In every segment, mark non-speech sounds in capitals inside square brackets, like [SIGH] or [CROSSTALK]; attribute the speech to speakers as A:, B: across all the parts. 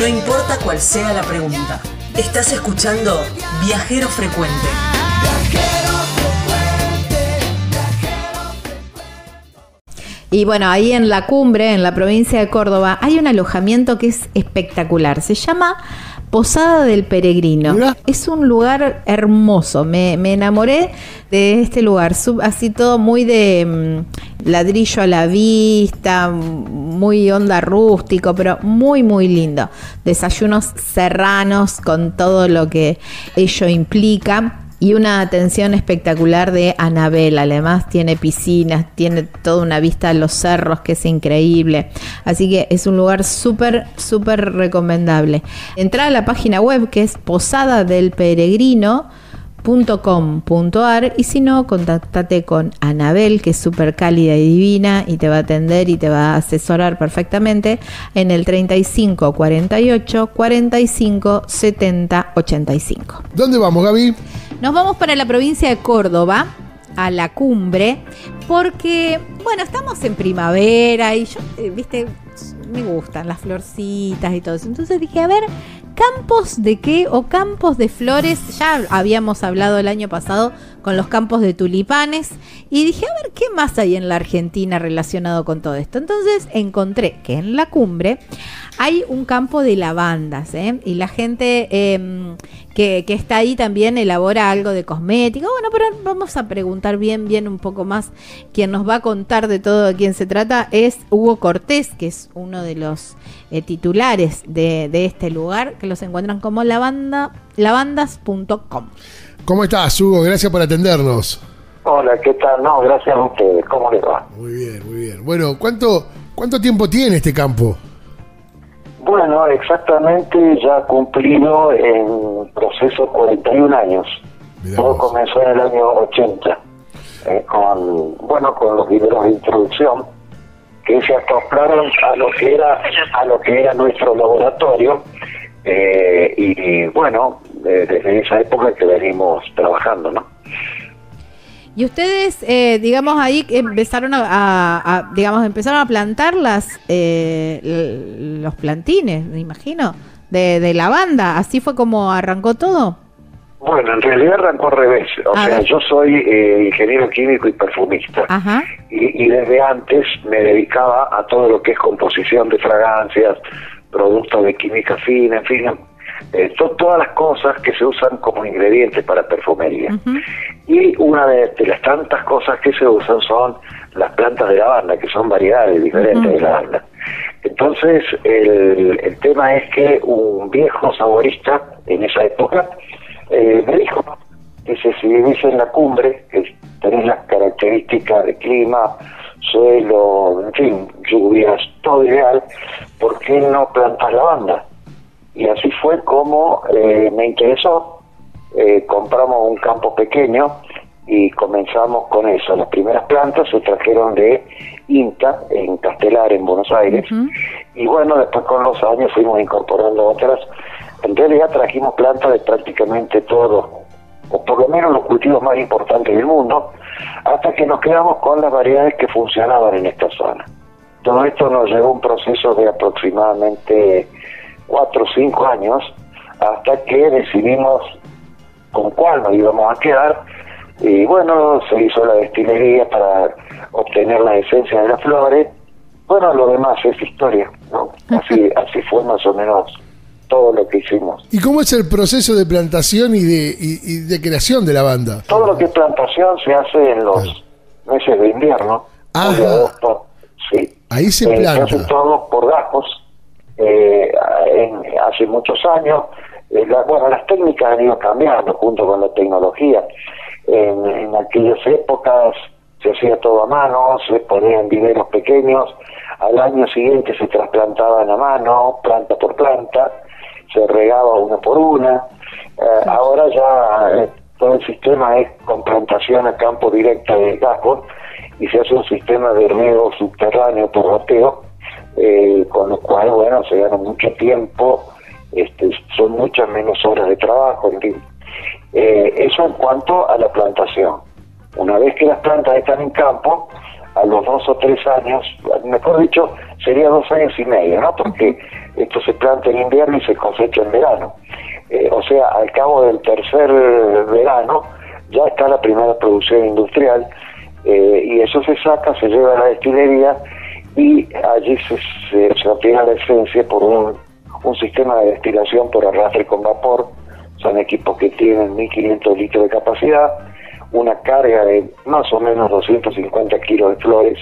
A: No importa cuál sea la pregunta. Estás escuchando Viajero Frecuente.
B: Y bueno, ahí en la cumbre, en la provincia de Córdoba, hay un alojamiento que es espectacular. Se llama Posada del Peregrino. Es un lugar hermoso. Me, enamoré de este lugar. así todo muy de mm, ladrillo a la vista, muy onda rústico, pero muy, muy lindo. Desayunos serranos con todo lo que ello implica y una atención espectacular de Anabel. Además, tiene piscinas, tiene toda una vista a los cerros que es increíble. Así que es un lugar súper, súper recomendable. Entra a la página web que es posada del peregrino y si no, contactate con Anabel, que es súper cálida y divina y te va a atender y te va a asesorar perfectamente en el 35 48 45 70 85.
C: ¿Dónde vamos, Gaby?
B: Nos vamos para la provincia de Córdoba, a la cumbre, porque, bueno, estamos en primavera y yo, eh, viste, me gustan las florcitas y todo eso. Entonces dije, a ver, campos de qué o campos de flores. Ya habíamos hablado el año pasado con los campos de tulipanes y dije, a ver, ¿qué más hay en la Argentina relacionado con todo esto? Entonces encontré que en la cumbre hay un campo de lavandas ¿eh? y la gente em, que, está ahí también elabora algo de cosmética. Bueno, pero vamos a preguntar bien, bien un poco más. Quien nos va a contar de todo de quién se trata es Hugo Cortés, que es uno de los eh, titulares de, este lugar, que los encuentran como lavanda, lavandas.com.
C: ¿Cómo estás, Hugo? Gracias por atendernos.
D: Hola, ¿qué tal? No, gracias a ustedes. ¿Cómo les va?
C: Muy bien, muy bien. Bueno, ¿cuánto, cuánto tiempo tiene este campo?
D: Bueno, exactamente ya cumplido en proceso 41 años. Todo comenzó en el año 80, eh, con, bueno, con los videos de introducción que se acoplaron a lo que era a lo que era nuestro laboratorio eh, y bueno, desde esa época que venimos trabajando, ¿no?
B: Y ustedes, eh, digamos, ahí empezaron a, digamos, empezaron a plantar las, eh, los plantines, me imagino, de, de la banda. ¿Así fue como arrancó todo?
D: Bueno, en realidad arrancó al revés. O sea, yo soy eh, ingeniero químico y perfumista. Y, y, desde antes me dedicaba a todo lo que es composición de fragancias, productos de química fina, en fin, eh, son todas las cosas que se usan como ingredientes para perfumería. Y una de, las tantas cosas que se usan son las plantas de lavanda, que son variedades diferentes de lavanda. Entonces, el, el, tema es que un viejo saborista en esa época eh, me dijo que si vivís en la cumbre, que tenés las características de clima, suelo, en fin, lluvias, todo ideal, ¿por qué no plantas lavanda? Y así fue como eh, me interesó. Eh, compramos un campo pequeño y comenzamos con eso. Las primeras plantas se trajeron de INTA, en Castelar, en Buenos Aires. Y bueno, después con los años fuimos incorporando otras. En realidad trajimos plantas de prácticamente todo, o por lo menos los cultivos más importantes del mundo, hasta que nos quedamos con las variedades que funcionaban en esta zona. Todo esto nos llevó un proceso de aproximadamente cuatro o cinco años hasta que decidimos con cuál nos íbamos a quedar y bueno, se hizo la destilería para obtener la esencia de las flores. Bueno, lo demás es historia, ¿no? [LAUGHS] Así, así fue más o menos todo lo que hicimos.
C: ¿Y cómo es el proceso de plantación y de, de creación de la banda?
D: Todo lo que es plantación se hace en los meses de invierno, agosto, sí.
C: Ahí se planta.
D: Eh, se hace todo por gajos, eh, hace muchos años. Eh, bueno, las técnicas han ido cambiando junto con la tecnología. En, aquellas épocas se hacía todo a mano, se ponían viveros pequeños, al año siguiente se trasplantaban a mano, planta por planta, se regaba una por una. Eh, ahora ya eh, todo el sistema es con plantación a campo directa de gajos y se hace un sistema de riego subterráneo por bateo eh, con lo cual, bueno, se gana mucho tiempo, este, son muchas menos horas de trabajo, en fin. Eh, eso en cuanto a la plantación. Una vez que las plantas están en campo, a los dos o tres años, mejor dicho, sería dos años y medio, ¿no? Porque esto se planta en invierno y se cosecha en verano. Eh, o sea, al cabo del tercer verano ya está la primera producción industrial eh, y eso se saca, se lleva a la destilería y allí se, se, obtiene la esencia por un, un sistema de destilación por arrastre con vapor. Son equipos que tienen 1500 litros de capacidad, una carga de más o menos 250 kilos de flores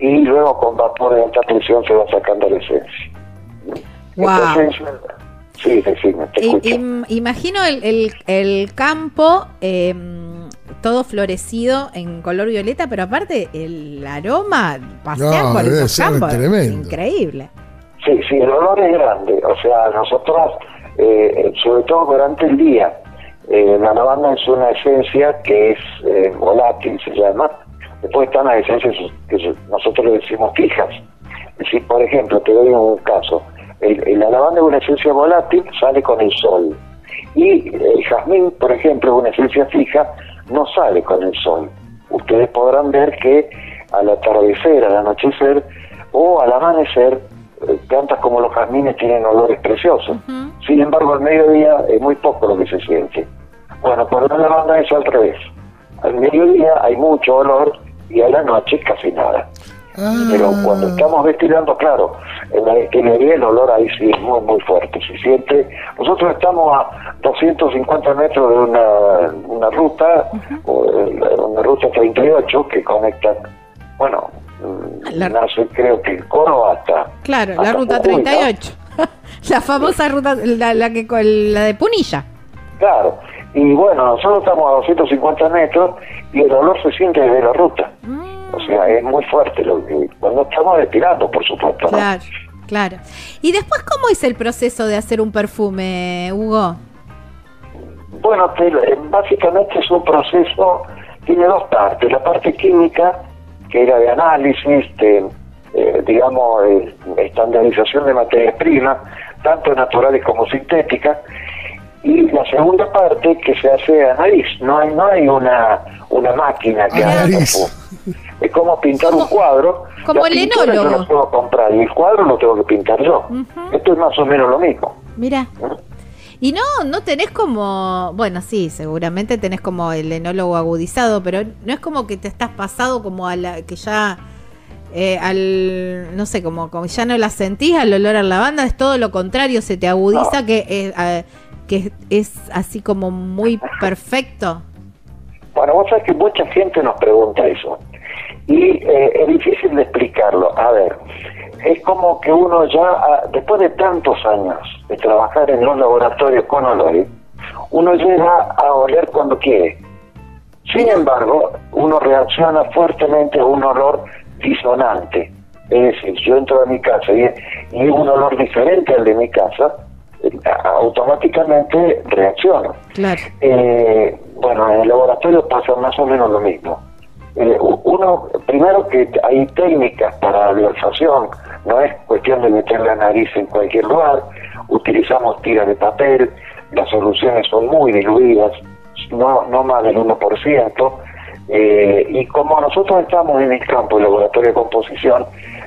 D: y luego con vapor de alta presión se va sacando la esencia.
B: Wow.
D: sí, decime,
B: te imagino el, el, el campo eh, todo florecido en color violeta, pero aparte el aroma pasear por esos campos es increíble.
D: Sí, sí, el olor es grande. O sea, nosotros, eh, sobre todo durante el día, eh, la lavanda es una esencia que es eh, volátil, se llama. Después están las esencias que nosotros le decimos fijas. Si, por ejemplo, te doy un caso. El, la lavanda es una esencia volátil, sale con el sol. Y el jazmín, por ejemplo, es una esencia fija, no sale con el sol. Ustedes podrán ver que al atardecer, al anochecer o al amanecer, eh, plantas como los jazmines tienen olores preciosos. Sin embargo, al mediodía es muy poco lo que se siente. Bueno, por la lavanda es al revés. Al mediodía hay mucho olor y a la noche casi nada. Pero ah. cuando estamos destilando, claro, en la destilería el olor ahí sí es muy, muy fuerte. Se siente. Nosotros estamos a 250 metros de una, una ruta, una ruta 38 que conecta, bueno, la, nace creo que el coro hasta.
B: Claro, la ruta 38. [LAUGHS] la famosa ruta, la, la, que, la de Punilla.
D: Claro. Y bueno, nosotros estamos a 250 metros y el olor se siente desde la ruta. Mm. O sea, es muy fuerte lo que, cuando estamos destilando, por supuesto.
B: Claro, claro. ¿Y después cómo es el proceso de hacer un perfume, Hugo?
D: Bueno, eh, básicamente es un proceso, tiene dos partes. La parte química, que era de análisis, de, eh, digamos, estandarización de materias primas, tanto naturales como sintéticas, y la segunda parte que se hace a nariz. No hay, no hay una, una máquina que haga es como pintar un cuadro.
B: Como el enólogo. Yo
D: lo puedo comprar y el cuadro lo tengo que pintar yo. Esto es más o menos lo mismo.
B: Mira. Y no, no tenés como, bueno, sí, seguramente tenés como el enólogo agudizado, pero no es como que te estás pasado como a la que ya eh, al, no sé, como, como ya no la sentís al olor a lavanda, es todo lo contrario, se te agudiza que, eh, que es así como muy perfecto.
D: Bueno, vos sabés que mucha gente nos pregunta eso y eh, es difícil de explicarlo. A ver, es como que uno ya, ah, después de tantos años de trabajar en los laboratorios con olores, uno llega a oler cuando quiere. Sin embargo, uno reacciona fuertemente a un olor disonante. Es decir, yo entro a mi casa y, y un olor diferente al de mi casa, eh, automáticamente reacciono.
B: Claro.
D: Eh, bueno, en el laboratorio pasa más o menos lo mismo. Eh, uno, primero que hay técnicas para la no es cuestión de meter la nariz en cualquier lugar, utilizamos tiras de papel, las soluciones son muy diluidas, no, no más del 1%, eh, y como nosotros estamos en el campo del laboratorio de composición,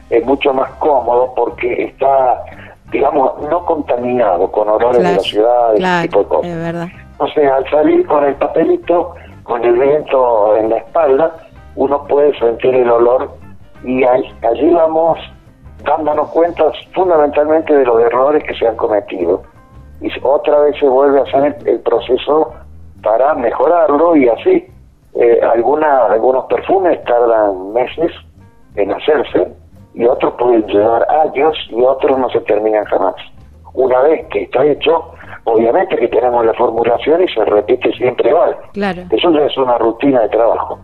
D: es mucho más cómodo porque está, digamos, no contaminado con olores de la ciudad, ese tipo de cosas. O sea, al salir con el papelito, con el viento en la espalda, uno puede sentir el olor y allí vamos dándonos cuenta fundamentalmente de los errores que se han cometido. Y otra vez se vuelve a hacer el, proceso para mejorarlo y así. Eh, alguna, algunos perfumes tardan meses en hacerse y otros pueden llevar años y otros no se terminan jamás. Una vez que está hecho, obviamente que tenemos la formulación y se repite siempre igual.
B: Claro.
D: Eso ya es una rutina de trabajo.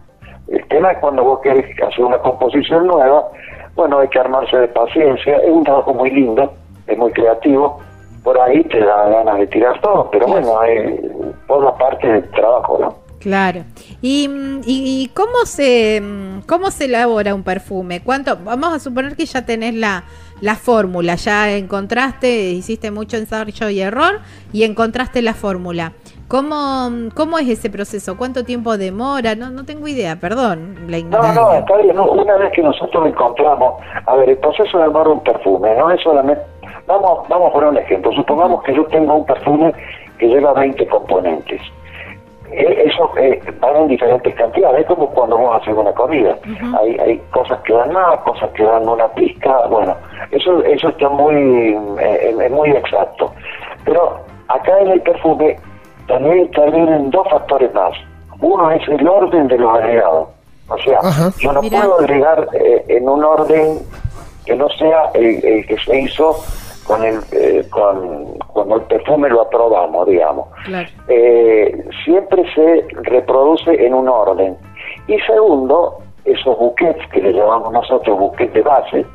D: El tema es cuando vos querés hacer una composición nueva, bueno, hay que armarse de paciencia, es un trabajo muy lindo, es muy creativo, por ahí te da ganas de tirar todo, pero bueno, hay toda parte del trabajo, ¿no?
B: Claro. ¿Y, y, cómo se cómo se elabora un perfume? ¿Cuánto? Vamos a suponer que ya tenés la, la fórmula, ya encontraste, hiciste mucho ensayo y error y encontraste la fórmula. ¿Cómo, ¿Cómo es ese proceso? ¿Cuánto tiempo demora? No, no tengo idea, perdón.
D: La no, no, está bien. Una vez que nosotros encontramos, a ver, el proceso de armar un perfume no es solamente, vamos, vamos a poner un ejemplo. Supongamos que yo tengo un perfume que lleva 20 componentes. E, eso eh, van en diferentes cantidades, es como cuando vamos a hacer una comida. hay, hay cosas que dan más, cosas que dan una pizca, bueno, eso eso está muy, eh, muy exacto. Pero acá en el perfume también intervienen dos factores más. Uno es el orden de los agregados. O sea, yo no puedo agregar eh, en un orden que no sea el, que se hizo con el eh, con cuando el perfume lo aprobamos, digamos. Eh, siempre se reproduce en un orden. Y segundo, esos buquets que le llamamos nosotros buquets de base,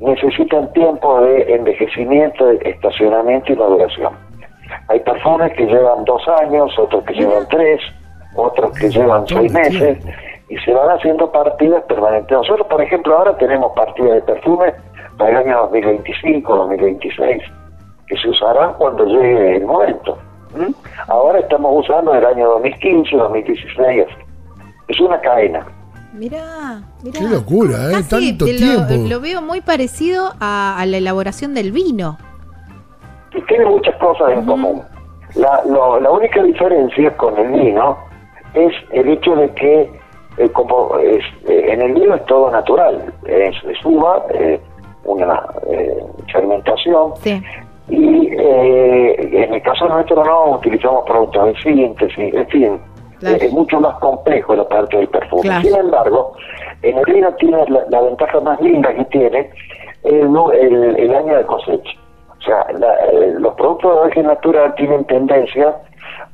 D: necesitan tiempo de envejecimiento, de estacionamiento y maduración. Hay perfumes que llevan dos años, otros que llevan tres, otros que llevan seis meses, y se van haciendo partidas permanentes. Nosotros, por ejemplo, ahora tenemos partidas de perfumes para el año 2025, 2026, que se usarán cuando llegue el momento. Ahora estamos usando el año 2015, 2016. Es una cadena.
B: Mirá, mirá.
C: Qué locura, ¿eh? Tanto tiempo.
B: Lo veo muy parecido a, a la elaboración del vino
D: tiene muchas cosas en común. La, la única diferencia con el vino es el hecho de que eh, como es, eh, en el vino es todo natural, es, uva, eh, una fermentación, y en el caso nuestro no utilizamos productos de síntesis, en fin, es mucho más complejo la parte del perfume. Sin embargo, en el vino tiene la, ventaja más linda que tiene el, el año de cosecha. O sea, eh, los productos de origen natural tienen tendencia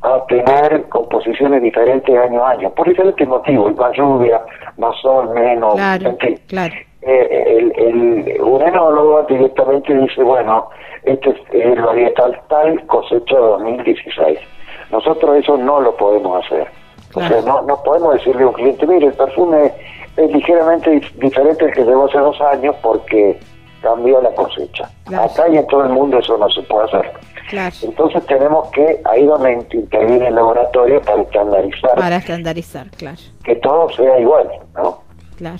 D: a tener composiciones diferentes año a año, por diferentes motivos, más lluvia, más sol, menos,
B: claro, Claro.
D: Eh, el, el, un enólogo directamente dice, bueno, este es el varietal tal cosecha 2016. Nosotros eso no lo podemos hacer. O sea, no, no podemos decirle a un cliente, mire, el perfume es ligeramente diferente al que llevó hace dos años porque cambió la cosecha. Acá y en todo el mundo eso no se puede hacer. Entonces tenemos que, ahí donde interviene el laboratorio para estandarizar.
B: Para estandarizar, claro.
D: Que todo sea igual, ¿no?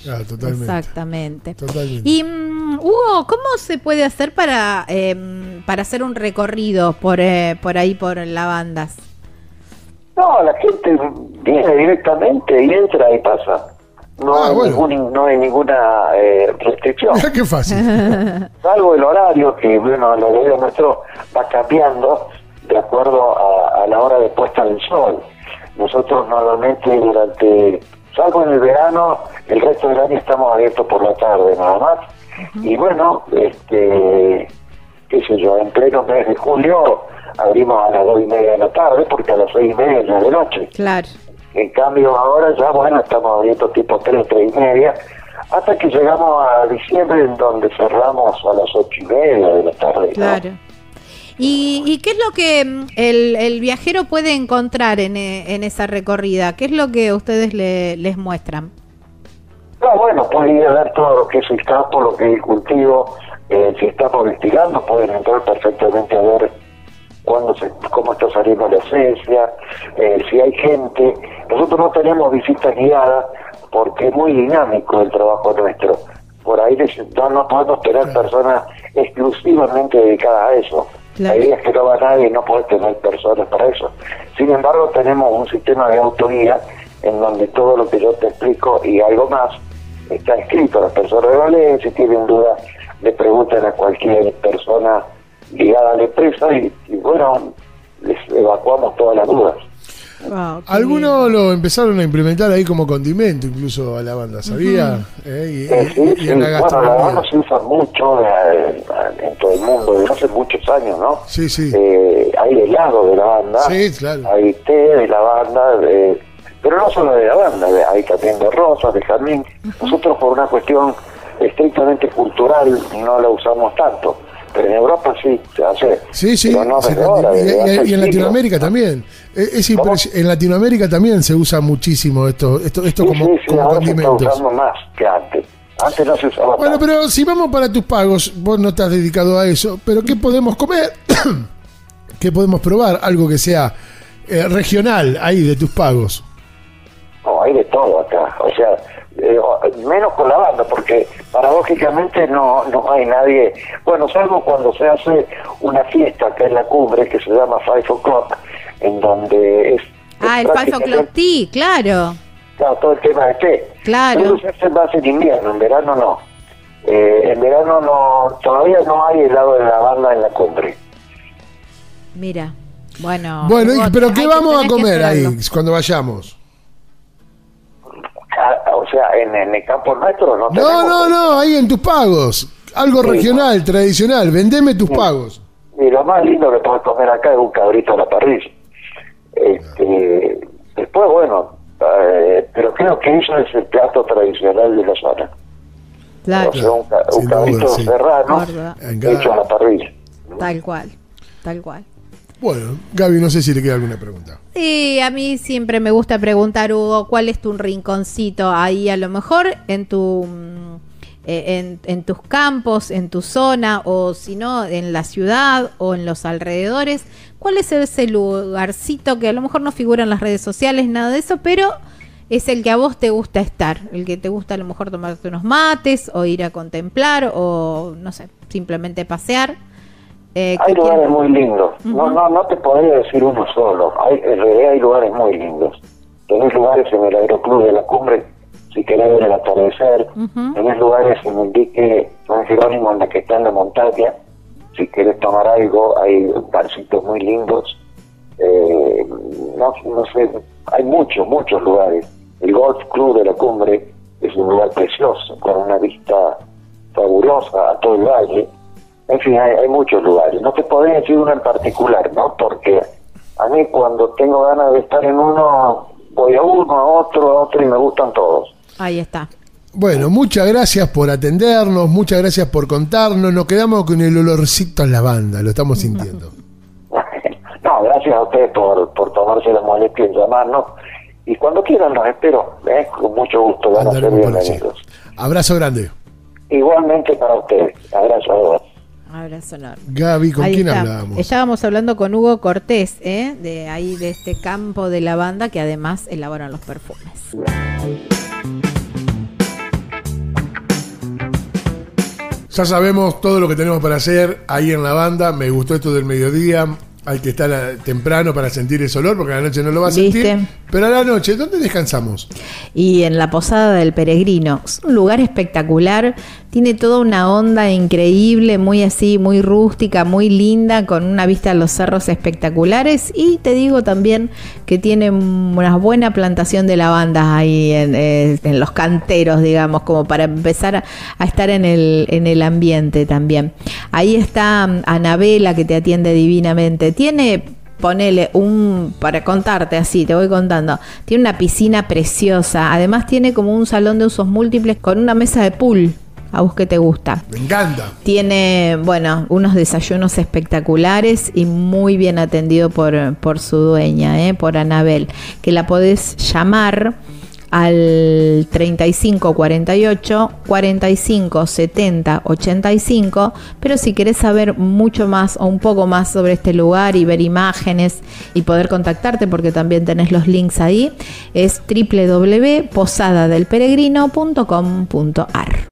B: Claro, exactamente. Y mm, Hugo, ¿cómo se puede hacer para, em, para hacer un recorrido por, eh, por ahí, por lavandas?
D: No, la gente viene directamente y entra y pasa. No, ah, hay, no hay ninguna eh, restricción. [LAUGHS]
C: qué fácil. [LAUGHS]
D: Salvo el horario, que bueno, el horario nuestro va cambiando de acuerdo a, la hora de puesta del sol. Nosotros normalmente durante, salvo en el verano, el resto del año estamos abiertos por la tarde nada más. Y bueno, este, qué sé yo, en pleno mes de julio abrimos a las dos y media de la tarde porque a las seis y media ya de noche.
B: Claro.
D: En cambio ahora ya, bueno, estamos abiertos tipo 3, 3 y media, hasta que llegamos a diciembre en donde cerramos a las ocho y media de la tarde.
B: Claro. ¿Y, qué es lo que mm, el, viajero puede encontrar en, eh, en, esa recorrida? ¿Qué es lo que ustedes le, les muestran?
D: No, bueno, pueden ir a ver todo lo que es el campo, lo que es el cultivo. Eh, si estamos investigando, pueden entrar perfectamente a ver cuándo se, cómo está saliendo la esencia, eh, si hay gente. Nosotros no tenemos visitas guiadas porque es muy dinámico el trabajo nuestro. Por ahí no, no podemos tener personas exclusivamente dedicadas a eso. La idea es que no va nadie y no puede tener personas para eso. Sin embargo, tenemos un sistema de autoría en donde todo lo que yo te explico y algo más está escrito. Las personas de Valencia, si tienen dudas, le preguntan a cualquier persona ligada a la empresa y, bueno, les evacuamos todas las dudas.
C: Algunos lo empezaron a implementar ahí como condimento, incluso a la banda, ¿sabía?
D: ¿Eh? Y, en la bueno, la banda se usa mucho eh, en todo el mundo, desde hace muchos años, ¿no?
C: Sí, sí.
D: Eh, hay helado de la banda,
C: sí, claro.
D: hay té de la banda, pero no solo de la banda, hay también de rosas, de jazmín. Nosotros por una cuestión estrictamente cultural no la usamos tanto pero en Europa sí se hace. Sí, sí.
C: y, en Latinoamérica también. Es, en Latinoamérica también se usa muchísimo esto, esto, esto como, sí, como ahora condimentos. Se está
D: usando más que antes. Antes no se usaba
C: Bueno, pero si vamos para tus pagos, vos no estás dedicado a eso, pero ¿qué podemos comer? [COUGHS] ¿Qué podemos probar? Algo que sea eh, regional ahí de tus pagos?
D: No, hay de todo acá. O sea, eh, menos con la banda, porque paradójicamente no, no hay nadie. Bueno, salvo cuando se hace una fiesta acá en la cumbre que se llama Five O'Clock, en donde es.
B: Ah, el Five O'Clock Tea, claro.
D: Todo el tema de té.
B: Claro.
D: Se hace más en invierno, en verano no. Eh, en verano no, todavía no hay helado de la banda en la cumbre.
B: Mira, bueno.
C: Bueno, pero ¿qué vamos a comer ahí cuando vayamos?
D: Ah, o sea, en, el campo nuestro no
C: No, no, no, ahí en tus pagos. Algo regional, tradicional. Vendeme tus pagos.
D: Y lo más lindo que podés comer acá es un cabrito a la parrilla. Este, después, bueno, eh, pero creo que eso es el plato tradicional de la zona.
B: Claro.
D: O sea, un, cabrito serrano hecho a la parrilla.
B: Tal cual, tal cual.
C: Bueno, Gaby, no sé si le queda alguna pregunta.
B: Sí, a mí siempre me gusta preguntar, Hugo, ¿cuál es tu rinconcito ahí a lo mejor en tu... Eh, en, tus campos, en tu zona, o si no, en la ciudad o en los alrededores. ¿Cuál es ese lugarcito que a lo mejor no figura en las redes sociales, nada de eso, pero es el que a vos te gusta estar, el que te gusta a lo mejor tomarte unos mates o ir a contemplar o, no sé, simplemente pasear?
D: Eh, hay lugares muy lindos. No no no te podría decir uno solo. Hay, en realidad hay lugares muy lindos. Tenés lugares en el Aeroclub de la Cumbre, si querés ver el atardecer. Tenés lugares en el dique San Jerónimo, en la que está en la montaña. Si querés tomar algo, hay barcitos muy lindos. Eh, no, no sé, hay muchos, muchos lugares. El Golf Club de la Cumbre es un lugar precioso, con una vista fabulosa a todo el valle en fin, hay, muchos lugares. No te podría decir uno en particular, ¿no? Porque a mí cuando tengo ganas de estar en uno, voy a uno, a otro, a otro y me gustan todos.
B: Ahí está.
C: Bueno, muchas gracias por atendernos, muchas gracias por contarnos. Nos quedamos con el olorcito en la banda, lo estamos sintiendo. [LAUGHS]
D: no, gracias a ustedes por, por tomarse la molestia en llamarnos. Y cuando quieran los espero, ¿eh? con mucho gusto, van a ser bienvenidos.
C: Abrazo grande.
D: Igualmente para ustedes. Abrazo a todos.
B: Abrazo enorme.
C: Gaby, ¿con quién hablábamos?
B: Estábamos hablando con Hugo Cortés, ¿eh? de ahí de este campo de lavanda que además elaboran los perfumes.
C: Ya sabemos todo lo que tenemos para hacer ahí en la banda. Me gustó esto del mediodía hay que estar temprano para sentir ese olor, porque a la noche no lo va a sentir. Pero a la noche, ¿dónde descansamos?
B: Y en la Posada del Peregrino. Es un lugar espectacular, tiene toda una onda increíble, muy así, muy rústica, muy linda, con una vista a los cerros espectaculares. Y te digo también que tiene una buena plantación de lavandas ahí en, eh, los canteros, digamos, como para empezar a, a, estar en el, en el ambiente también. Ahí está mm, Anabela, que te atiende divinamente tiene, ponele un, para contarte así, te voy contando, tiene una piscina preciosa, además tiene como un salón de usos múltiples con una mesa de pool. A vos que te gusta.
C: Me encanta.
B: Tiene, bueno, unos desayunos espectaculares y muy bien atendido por, por su dueña, ¿eh? por Anabel, que la podés llamar al 35 48 45 70 85, pero si querés saber mucho más o un poco más sobre este lugar y ver imágenes y poder contactarte porque también tenés los links ahí, es www.posadadelperegrino.com.ar.